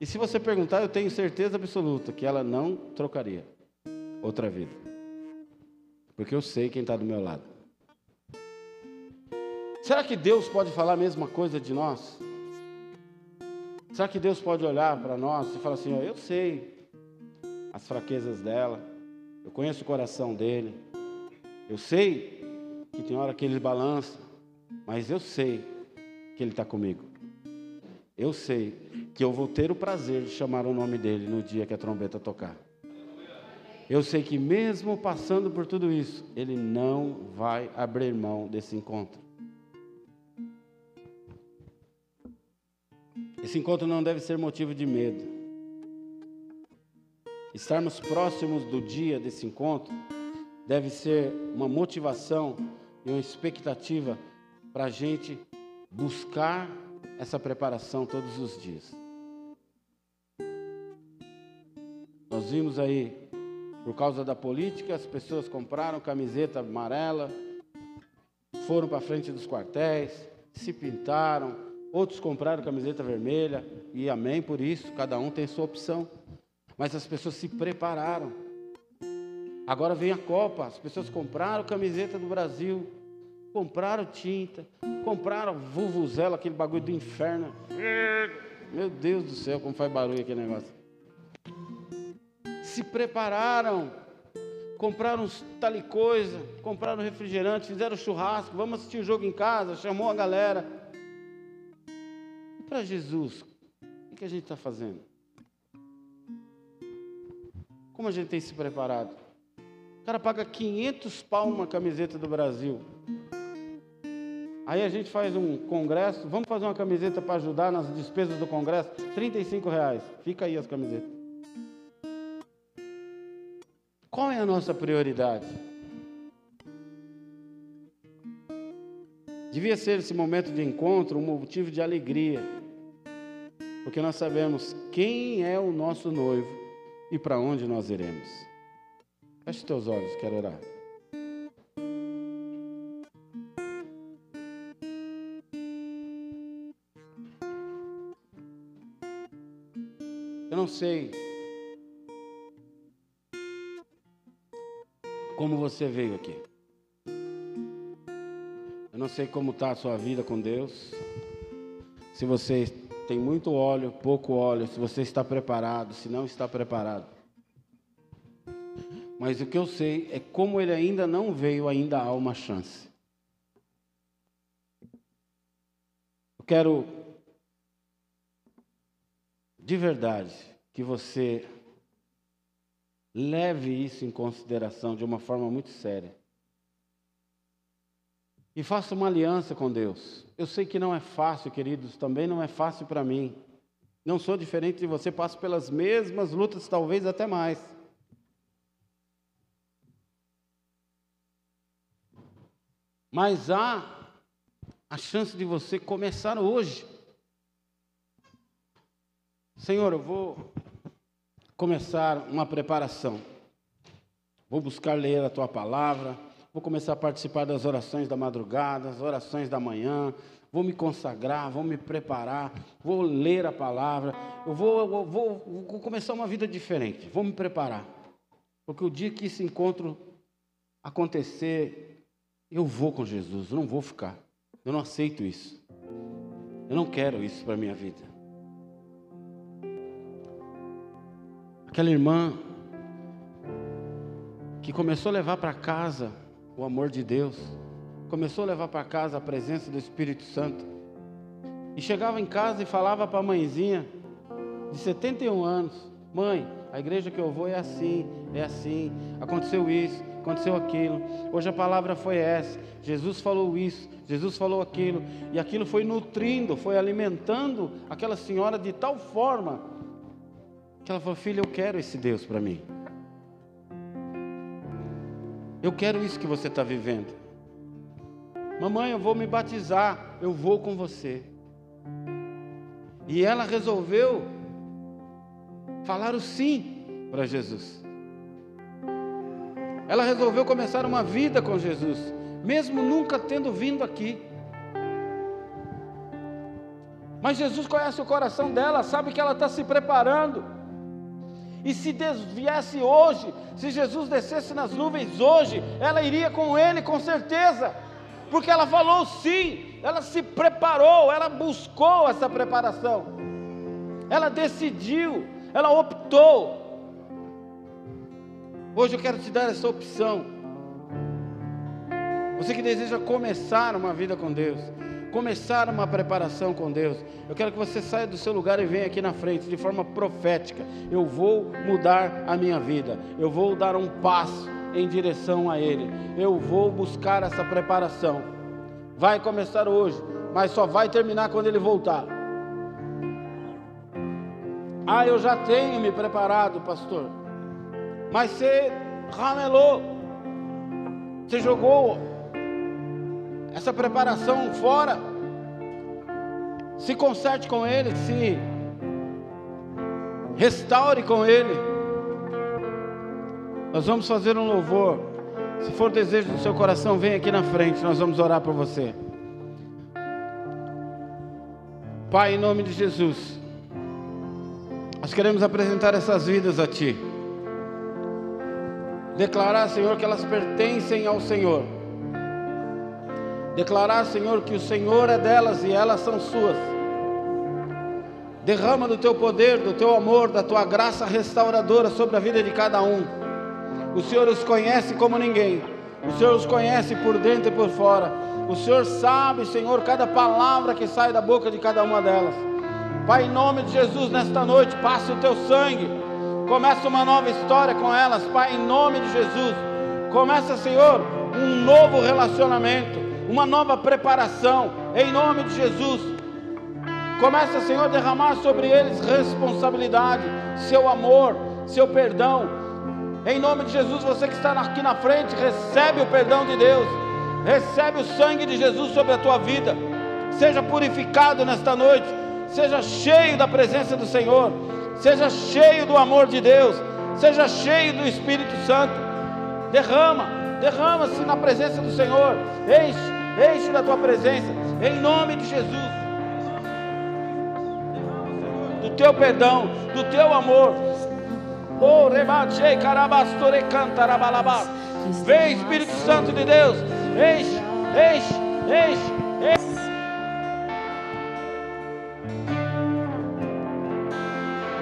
E se você perguntar, eu tenho certeza absoluta que ela não trocaria outra vida. Porque eu sei quem está do meu lado. Será que Deus pode falar a mesma coisa de nós? Será que Deus pode olhar para nós e falar assim: ó, eu sei as fraquezas dela, eu conheço o coração dele, eu sei que tem hora que ele balança, mas eu sei que ele está comigo. Eu sei que eu vou ter o prazer de chamar o nome dele no dia que a trombeta tocar. Eu sei que mesmo passando por tudo isso, ele não vai abrir mão desse encontro. Esse encontro não deve ser motivo de medo. Estarmos próximos do dia desse encontro deve ser uma motivação e uma expectativa para a gente buscar essa preparação todos os dias. Nós vimos aí, por causa da política, as pessoas compraram camiseta amarela, foram para frente dos quartéis, se pintaram, outros compraram camiseta vermelha, e amém por isso, cada um tem sua opção. Mas as pessoas se prepararam. Agora vem a Copa, as pessoas compraram camiseta do Brasil, compraram tinta, compraram vuvuzela, aquele bagulho do inferno. Meu Deus do céu, como faz barulho aquele negócio. Se prepararam, compraram tal coisa, compraram refrigerante, fizeram churrasco, vamos assistir o jogo em casa, chamou a galera. Para Jesus, o que a gente está fazendo? Como a gente tem se preparado? O cara paga 500 pau uma camiseta do Brasil. Aí a gente faz um congresso, vamos fazer uma camiseta para ajudar nas despesas do congresso, 35 reais. Fica aí as camisetas. Qual é a nossa prioridade? Devia ser esse momento de encontro um motivo de alegria, porque nós sabemos quem é o nosso noivo e para onde nós iremos. Feche teus olhos, quero orar. não sei como você veio aqui. Não sei como está a sua vida com Deus. Se você tem muito óleo, pouco óleo, se você está preparado, se não está preparado. Mas o que eu sei é como ele ainda não veio, ainda há uma chance. Eu quero de verdade que você Leve isso em consideração de uma forma muito séria. E faça uma aliança com Deus. Eu sei que não é fácil, queridos, também não é fácil para mim. Não sou diferente de você, passo pelas mesmas lutas, talvez até mais. Mas há a chance de você começar hoje. Senhor, eu vou começar uma preparação. Vou buscar ler a tua palavra, vou começar a participar das orações da madrugada, das orações da manhã, vou me consagrar, vou me preparar, vou ler a palavra, eu vou, vou, vou começar uma vida diferente, vou me preparar. Porque o dia que esse encontro acontecer, eu vou com Jesus, eu não vou ficar. Eu não aceito isso. Eu não quero isso para a minha vida. Aquela irmã que começou a levar para casa o amor de Deus, começou a levar para casa a presença do Espírito Santo, e chegava em casa e falava para a mãezinha, de 71 anos: Mãe, a igreja que eu vou é assim, é assim, aconteceu isso, aconteceu aquilo, hoje a palavra foi essa, Jesus falou isso, Jesus falou aquilo, e aquilo foi nutrindo, foi alimentando aquela senhora de tal forma que ela falou: Filha, eu quero esse Deus para mim. Eu quero isso que você está vivendo. Mamãe, eu vou me batizar, eu vou com você. E ela resolveu falar o sim para Jesus. Ela resolveu começar uma vida com Jesus, mesmo nunca tendo vindo aqui. Mas Jesus conhece o coração dela, sabe que ela está se preparando. E se desviasse hoje, se Jesus descesse nas nuvens hoje, ela iria com ele com certeza, porque ela falou sim, ela se preparou, ela buscou essa preparação, ela decidiu, ela optou. Hoje eu quero te dar essa opção. Você que deseja começar uma vida com Deus, começar uma preparação com Deus, eu quero que você saia do seu lugar e venha aqui na frente de forma profética. Eu vou mudar a minha vida, eu vou dar um passo em direção a Ele, eu vou buscar essa preparação. Vai começar hoje, mas só vai terminar quando Ele voltar. Ah, eu já tenho me preparado, pastor, mas você ramelou, você jogou essa preparação fora. Se conserte com Ele, se restaure com Ele. Nós vamos fazer um louvor. Se for desejo do seu coração, vem aqui na frente, nós vamos orar por você. Pai, em nome de Jesus, nós queremos apresentar essas vidas a Ti. Declarar, Senhor, que elas pertencem ao Senhor Declarar, Senhor, que o Senhor é delas e elas são suas. Derrama do teu poder, do teu amor, da tua graça restauradora sobre a vida de cada um. O Senhor os conhece como ninguém. O Senhor os conhece por dentro e por fora. O Senhor sabe, Senhor, cada palavra que sai da boca de cada uma delas. Pai, em nome de Jesus, nesta noite, passe o teu sangue. Começa uma nova história com elas, Pai, em nome de Jesus. Começa, Senhor, um novo relacionamento uma nova preparação, em nome de Jesus. Começa, Senhor, a derramar sobre eles responsabilidade, seu amor, seu perdão. Em nome de Jesus, você que está aqui na frente, recebe o perdão de Deus, recebe o sangue de Jesus sobre a tua vida. Seja purificado nesta noite, seja cheio da presença do Senhor, seja cheio do amor de Deus, seja cheio do Espírito Santo. Derrama, derrama-se na presença do Senhor, enche enche da tua presença, em nome de Jesus. Do teu perdão, do teu amor. Oh, rebate, carabastore, cantarabalabá. Vem, Espírito Santo de Deus, enche, enche, enche, enche.